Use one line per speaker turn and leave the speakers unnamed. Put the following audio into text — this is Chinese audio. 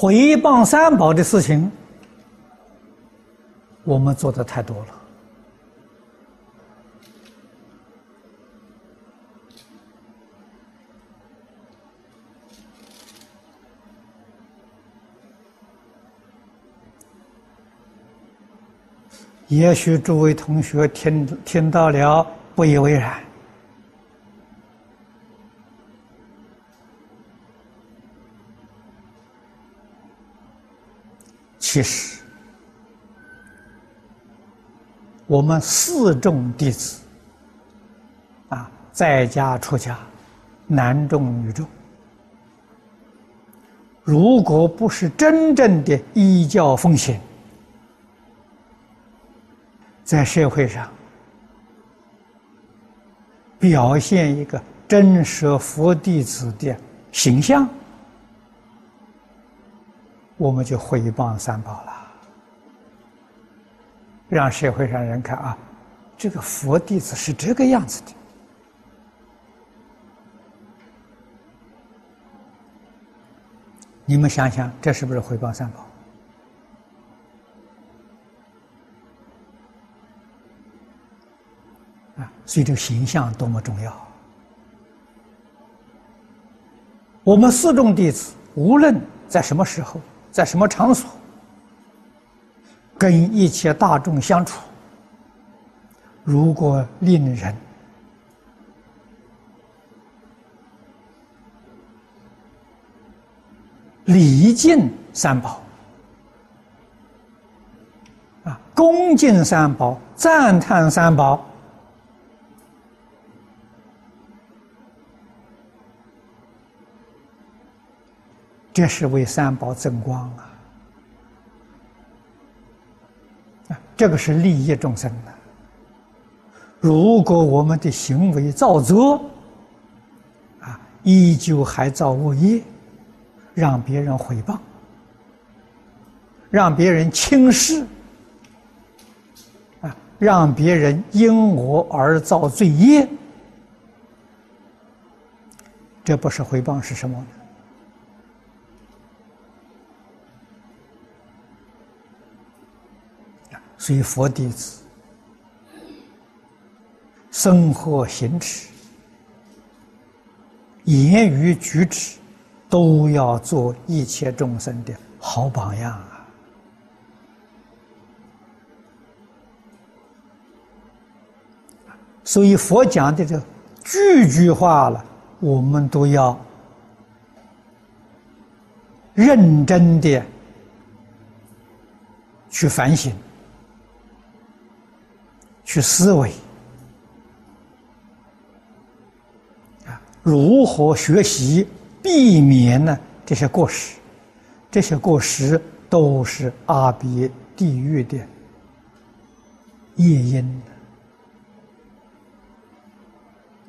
毁谤三宝的事情，我们做的太多了。也许诸位同学听听到了，不以为然。其实，我们四众弟子，啊，在家出家，男众女众，如果不是真正的依教奉行，在社会上表现一个真实佛弟子的形象，我们就毁谤三宝了，让社会上人看啊，这个佛弟子是这个样子的。你们想想，这是不是毁谤三宝？啊所以，这个形象多么重要！我们四众弟子，无论在什么时候，在什么场所，跟一切大众相处，如果令人礼敬三宝，啊，恭敬三宝，赞叹三宝。这是为三宝增光啊！啊，这个是利益众生的。如果我们的行为造作，啊，依旧还造恶业，让别人毁谤，让别人轻视，啊，让别人因我而造罪业，这不是回谤是什么呢？所以，佛弟子生活行持、言语举止，都要做一切众生的好榜样啊！所以，佛讲的这句句话了，我们都要认真的去反省。去思维啊，如何学习避免呢？这些过失，这些过失都是阿鼻地狱的夜莺。